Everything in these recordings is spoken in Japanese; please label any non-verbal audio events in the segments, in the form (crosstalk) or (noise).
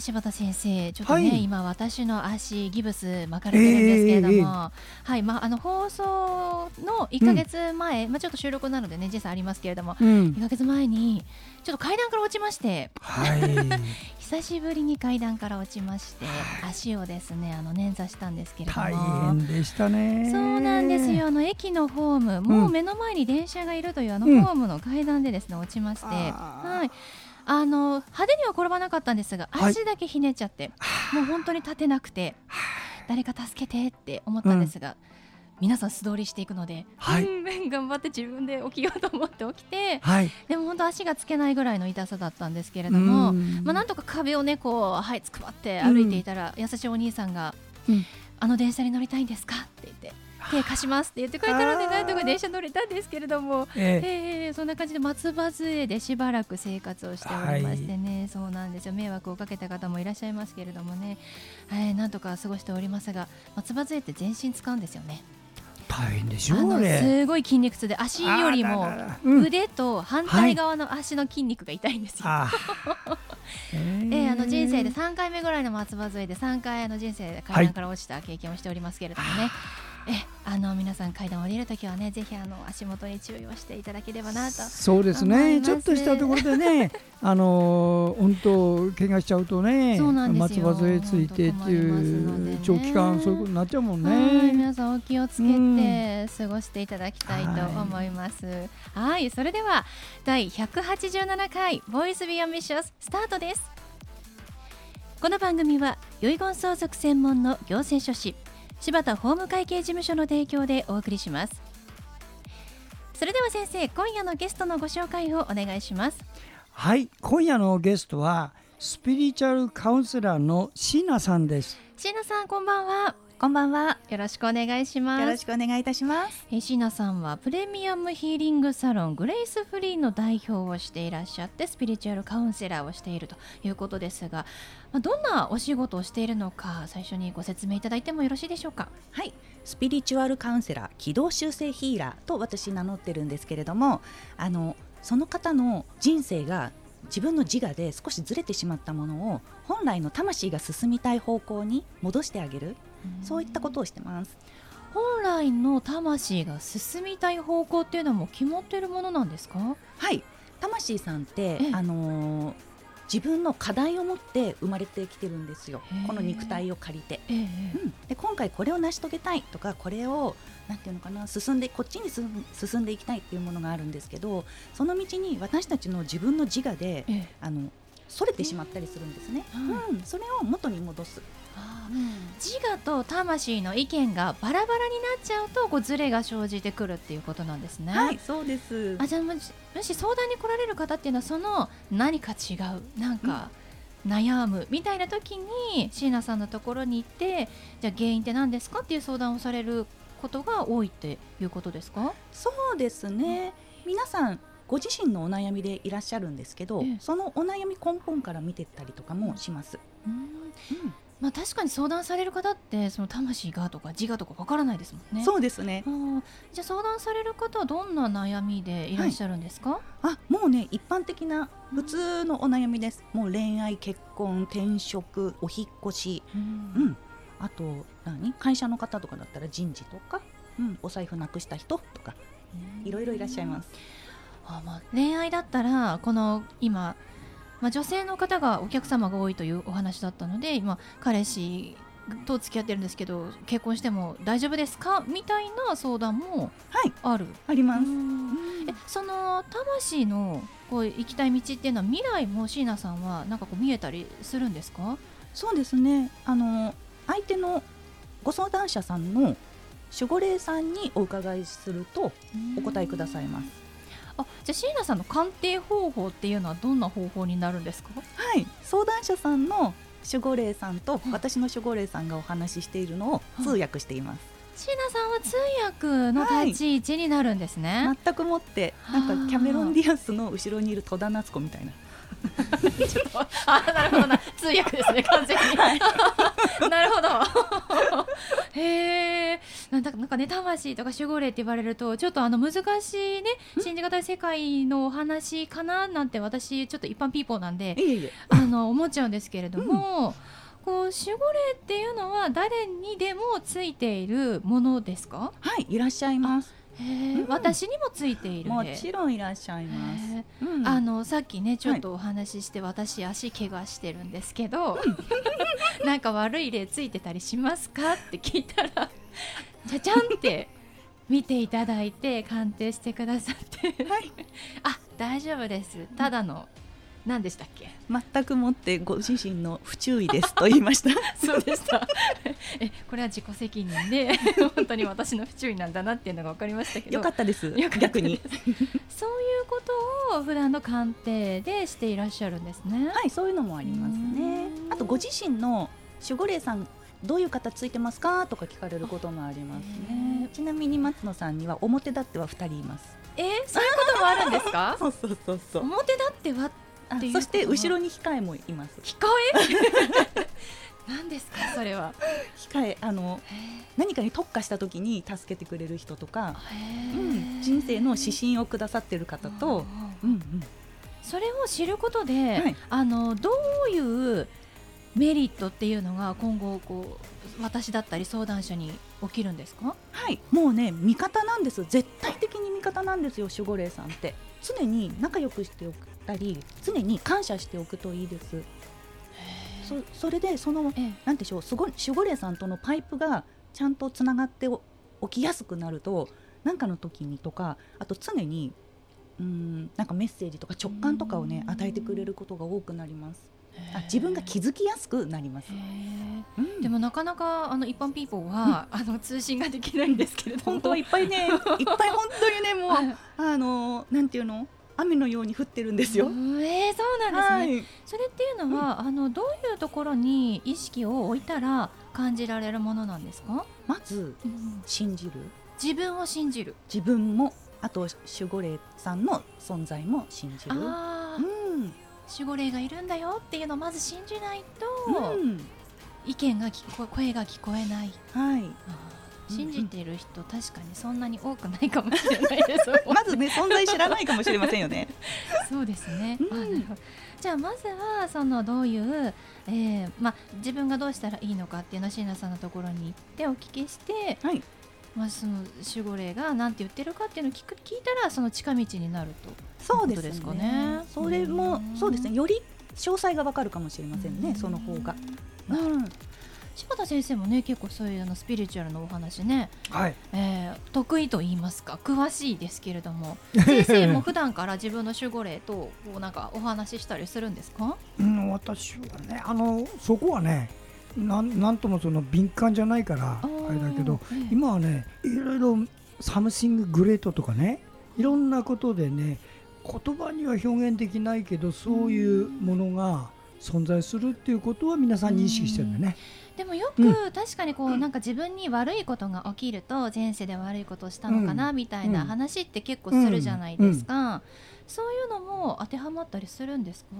柴田先生、ちょっとね、はい、今、私の足、ギブス巻かれてるんですけれども、えー、はいまあ、あの放送の1か月前、うん、まあ、ちょっと収録なのでね、時差ありますけれども、うん、1か月前に、ちょっと階段から落ちまして、はい、(laughs) 久しぶりに階段から落ちまして、足をですね、あの捻挫したんですけれども、大変でしたね。そうなんですよ、あの駅のホーム、もう目の前に電車がいるという、あのホームの階段でですね、落ちまして、はい。あの派手には転ばなかったんですが、足だけひねっちゃって、もう本当に立てなくて、誰か助けてって思ったんですが、うん、皆さん素通りしていくので、はい、頑張って自分で起きようと思って起きて、はい、でも本当足がつけないぐらいの痛さだったんですけれども、まあ、なんとか壁をねこうはいつくばって歩いていたら、優しいお兄さんが、うん、あの電車に乗りたいんですか?」って言って。手貸しますって言ってくれたのでなんとか電車乗れたんですけれども、えー、えー、そんな感じで松葉杖でしばらく生活をしておりましてね、はい、そうなんですよ。迷惑をかけた方もいらっしゃいますけれどもね、えー、なんとか過ごしておりますが松葉杖って全身使うんですよね。大変でしょうすごい筋肉痛で足よりも腕と反対側の足の筋肉が痛いんですよ。はい、(laughs) えー、あの人生で3回目ぐらいの松葉杖で3回あの人生で階段から落ちた経験をしておりますけれどもね。はいえあの皆さん階段降りるときはねぜひあの足元に注意をしていただければなとそうですね。ちょっとしたところでね (laughs) あの本当怪我しちゃうとね松葉杖ついてっていう、ね、長期間そういうことになっちゃうもんね。皆さんお気をつけて過ごしていただきたいと思います。はいそれでは第187回ボイスビアンビシャススタートです。この番組は遺言相続専門の行政書士柴田法務会計事務所の提供でお送りします。それでは先生今夜のゲストのご紹介をお願いします。はい今夜のゲストはスピリチュアルカウンセラーの椎名さんです。椎名さんこんばんはこんばんは。よろしくお願いします。よろしくお願いいたします。え椎名さんはプレミアムヒーリングサロングレイスフリーの代表をしていらっしゃってスピリチュアルカウンセラーをしているということですが、まあ、どんなお仕事をしているのか最初にご説明いただいてもよろしいでしょうか？はい。スピリチュアルカウンセラー軌道修正ヒーラーと私名乗ってるんですけれども、あのその方の人生が自分の自我で少しずれてしまったものを本来の魂が進みたい方向に戻してあげるそういったことをしてます。本来の魂が進みたい方向っていうのも決まっているものなんですか？はい。魂さんってあのー、自分の課題を持って生まれてきてるんですよ。この肉体を借りて、うん、で今回これを成し遂げたいとかこれをなんていうのかな進んでこっちに進んでいきたいっていうものがあるんですけどその道に私たちの自分の自我で、あのそれてしまったりするんですね、うん、それを元に戻す自我と魂の意見がバラバラになっちゃうとこうズレが生じてくるっていうことなんですね。はい、そうです。あじゃあもし相談に来られる方っていうのはその何か違うなんか、悩むみたいな時に椎名さんのところに行ってじゃあ原因って何ですかっていう相談をされることが多いっていうことですか？そうですね、うん、皆さんご自身のお悩みでいらっしゃるんですけど、ええ、そのお悩み根本から見てったりとかもします。うん、うんまあ、確かに相談される方ってその魂がとか自我とかわからないですもんね。そうですね。じゃあ相談される方はどんな悩みでいらっしゃるんですか？はい、あ、もうね一般的な普通のお悩みです。もう恋愛、結婚、転職、お引越し、うん、うん、あと何？会社の方とかだったら人事とか、うん、お財布なくした人とか、いろいろいらっしゃいます。あ、まあ恋愛だったらこの今まあ、女性の方がお客様が多いというお話だったので、まあ、彼氏と付き合ってるんですけど結婚しても大丈夫ですか？みたいな相談もある、はい、あります。えその魂のこう行きたい道っていうのは未来も椎名さんはなんかこう見えたりするんですか？そうですね。あの相手のご相談者さんの守護霊さんにお伺いするとお答えくださいます。あじゃあ椎名さんの鑑定方法っていうのはどんな方法になるんですか？はい。相談者さんの守護霊さんと私の守護霊さんがお話ししているのを通訳しています。椎名さんは通訳の立ち位置になるんですね、はい、全くもってなんかキャメロン・ディアスの後ろにいる戸田夏子みたいな。ちょっとあなるほどな。通訳ですね完全に、はい、(laughs) なるほど。(laughs) へえなんかなんかね魂とか守護霊って言われるとちょっとあの難しいね信じがたい世界のお話かななんて私ちょっと一般ピーポーなんであの思っちゃうんですけれども、うん。こう守護霊っていうのは誰にでもついているものですか？はいいらっしゃいます。うん、私にもついているもちろんいらっしゃいます、うん、あのさっきねちょっとお話しして、はい、私足怪我してるんですけど、(laughs) なんか悪い例ついてたりしますか？って聞いたら (laughs) じゃじゃんって見ていただいて鑑定してくださってはい、(laughs) あ大丈夫です。ただの何でしたっけ？全くもってご自身の不注意ですと言いました。(laughs) そうでした。えこれは自己責任で本当に私の不注意なんだなっていうのが分かりましたけど。よかったです。逆に。そういうことを普段の鑑定でしていらっしゃるんですね。はいそういうのもありますね。あとご自身の守護霊さんどういう方ついてますかとか聞かれることもありますね。ちなみに松野さんには表立っては二人います。えー、そういうこともあるんですか？(laughs) そうそうそうそう。表立ってはそして後ろに控えもいます。控え？(laughs) 何ですかそれは？控えあの何かに特化した時に助けてくれる人とか、うん、人生の指針をくださってる方と、うんうん、それを知ることで、はい、あのどういうメリットっていうのが今後こう私だったり相談者に起きるんですか？はい。もうね味方なんです。絶対的に味方なんですよ守護霊さんって。常に仲良くしておくたり常に感謝しておくといいです。そそれでその、ええ、なんでしょうすご守護霊さんとのパイプがちゃんとつながっておきやすくなると何かの時にとかあと常にうんなんかメッセージとか直感とかをね与えてくれることが多くなります。あ自分が気づきやすくなります、うん、でもなかなかあの一般ピーポーは、うん、あの通信ができないんですけれど本当はいっぱいね (laughs) いっぱい本当にねもうあのなんていうの？雨のように降ってるんですよ。えー、そうなんですね、はい、それっていうのは、うん、あのどういうところに意識を置いたら感じられるものなんですか？まず、うん、信じる。自分を信じる。自分もあと守護霊さんの存在も信じる、うん、守護霊がいるんだよっていうのをまず信じないと、うん、意見が聞こ声が聞こえない。はい。信じてる人、確かにそんなに多くないかもしれないです。(laughs) まずね存在知らないかもしれませんよね。(laughs) そうですね、うん、じゃあまずはそのどういう、えーまあ、自分がどうしたらいいのかっていうのを椎名さんのところに行ってお聞きして、はい。まあ、その守護霊が何て言ってるかっていうのを聞く聞いたらその近道になるとそうですかね。それもそうですね。より詳細がわかるかもしれませんね。その方が。うん。柴田先生もね結構そういうのスピリチュアルのお話ね、はい。えー、得意と言いますか詳しいですけれども。(laughs) 先生も普段から自分の守護霊とこうなんかお話ししたりするんですか、うん、私はねあのそこはねなんなんともその敏感じゃないからあれだけど、ええ、今はねいろいろサムシンググレートとかねいろんなことでね言葉には表現できないけどそういうものが存在するっていうことは皆さん認識してるんだね。でもよく確かにこう、なんか自分に悪いことが起きると前世で悪いことをしたのかなみたいな話って結構するじゃないですか、そういうのも当てはまったりするんですか？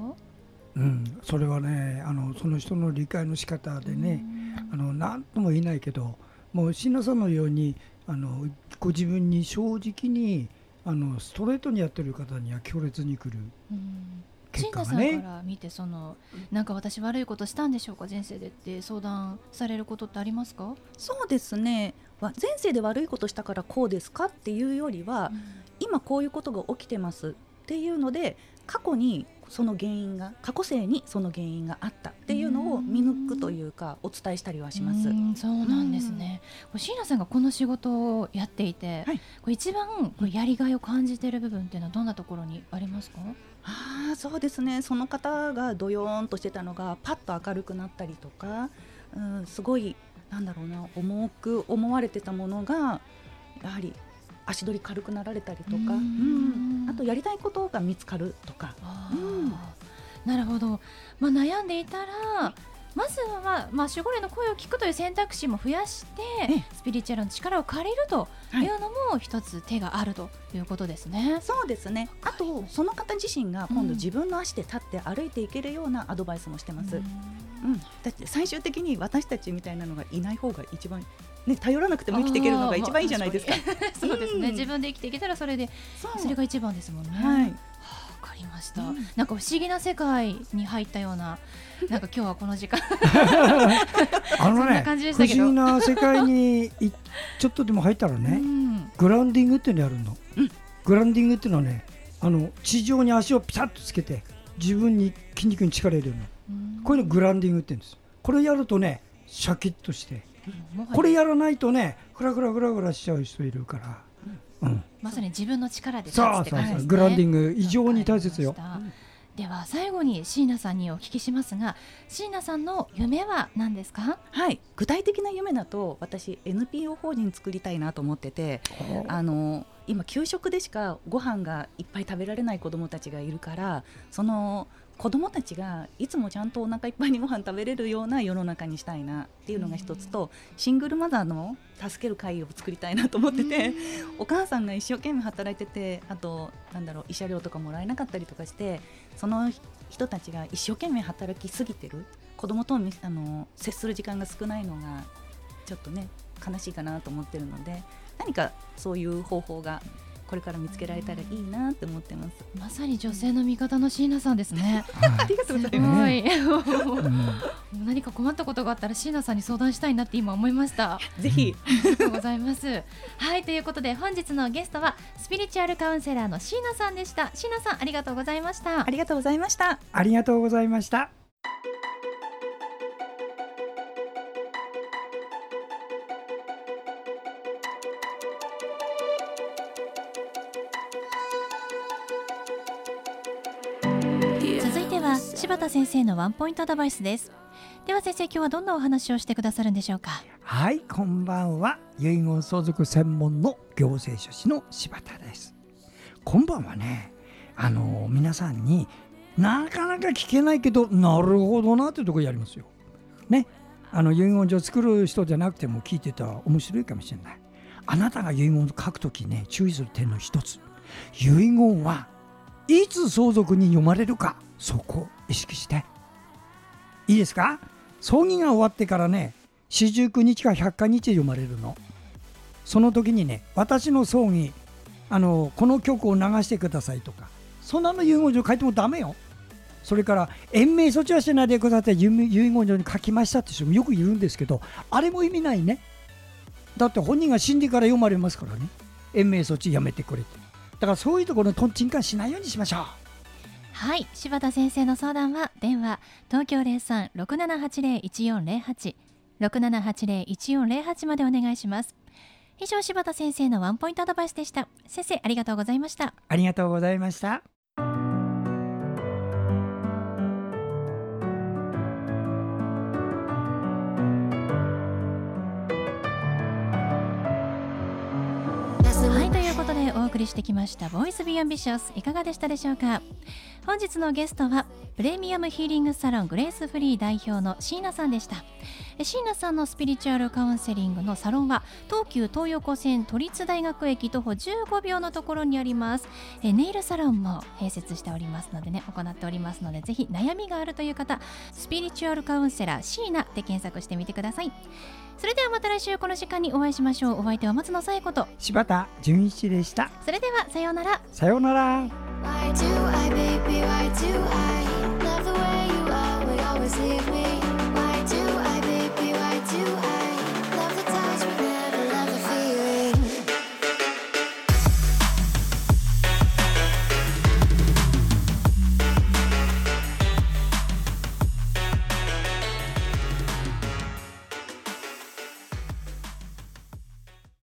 うん、それはねあのその人の理解の仕方でね、あの何とも言えないけどもう椎名さんのようにあのご自分に正直にあのストレートにやってる方には強烈にくる。うん。陳田さんから見てそのなんか私悪いことしたんでしょうか前世でって相談されることってありますか？そうですね。前世で悪いことしたからこうですかっていうよりは、うん、今こういうことが起きてますっていうので過去にその原因が過去世にその原因があったっていうのを見抜くというかお伝えしたりはします。うそうなんですね。椎名さんがこの仕事をやっていて、はい、これ一番やりがいを感じている部分っていうのはどんなところにありますか？あそうですね。その方がどよーんとしてたのがパッと明るくなったりとか、うん、すごいなんだろうな重く思われてたものがやはり足取り軽くなられたりとか、うん、あとやりたいことが見つかるとか。うん、なるほど、まあ、悩んでいたらまずは、まあ、守護霊の声を聞くという選択肢も増やしてスピリチュアルの力を借りるというのも一つ手があるということですね。はい、そうですね。あとその方自身が今度自分の足で立って歩いていけるようなアドバイスもしてます。うん、うん、だって最終的に私たちみたいなのがいない方が一番ね、頼らなくても生きていけるのが一番いいじゃないですか。そうですね、うん、自分で生きていけたらそれでそれが一番ですもんね。はい。かりました、うん、なんか不思議な世界に入ったような (laughs) なんか今日はこの時間。(laughs) あのね不思議な世界にちょっとでも入ったらね、うん、グランディングっていうのやるの、うん、グランディングっていうのはねあの地上に足をピタッとつけて自分に筋肉に力入れるの、こういうのグランディングって言うんです。これやるとねシャキッとして、これやらないとねふらふらふらふらしちゃう人いるから、うん、まさに自分の力で立つって感じですね。グランディング異常に大切よ。では最後に椎名さんにお聞きしますが椎名さんの夢は何ですか？はい。具体的な夢だと私 NPO 法人作りたいなと思っててあの今給食でしかご飯がいっぱい食べられない子どもたちがいるからその子どもたちがいつもちゃんとお腹いっぱいにご飯食べれるような世の中にしたいなっていうのが一つとシングルマザーの助ける会を作りたいなと思っててお母さんが一生懸命働いててあとなんだろう慰謝料とかもらえなかったりとかしてその人たちが一生懸命働きすぎてる子供とあの接する時間が少ないのがちょっとね悲しいかなと思ってるので何かそういう方法がこれから見つけられたらいいなって思ってます。まさに女性の味方の椎名さんですね。(laughs) ありがとうございます。い。何か困ったことがあったら椎名さんに相談したいなって今思いました。ぜひ。ありがとうございます。はいということで本日のゲストはスピリチュアルカウンセラーの椎名さんでした。椎名さんありがとうございました。ありがとうございました。ありがとうございました田先生のワンポイントアドバイスです。では先生今日はどんなお話をしてくださるんでしょうか？はいこんばんは。遺言相続専門の行政書士の柴田です。今晩はね。あの皆さんになかなか聞けないけどなるほどなというところやりますよ。ね。あの遺言状作る人じゃなくても聞いてたら面白いかもしれない。あなたが遺言を書くときね注意する点の一つ。遺言はいつ相続に読まれるか。そこを意識して。いいですか？葬儀が終わってからね四十九日か百0日で読まれるの。その時にね私の葬儀あのこの曲を流してくださいとかそんなの遺言状書いてもダメよ。それから延命措置はしないでください遺言状に書きましたって人もよくいるんですけどあれも意味ないね。だって本人が死んでから読まれますからね。延命措置やめてくれって。だからそういうところのとんちんかんしないようにしましょう。はい柴田先生の相談は電話東京0367801408 6780-1408までお願いします。以上柴田先生のワンポイントアドバイスでした。先生ありがとうございました。ありがとうございました。送りしてきました「 Voice Be Ambitious」いかがでしたでしょうか？本日のゲストはプレミアムヒーリングサロングレースフリー代表の椎名さんでした。椎名さんのスピリチュアルカウンセリングのサロンは東急東横線都立大学駅徒歩15秒のところにあります。ネイルサロンも併設しておりますのでね行っておりますのでぜひ悩みがあるという方スピリチュアルカウンセラー椎名で検索してみてください。それではまた来週この時間にお会いしましょう。お相手は松野紗友子と柴田純一でした。それではさようなら。さようなら。Why do I, baby, why do I love the way you always leave me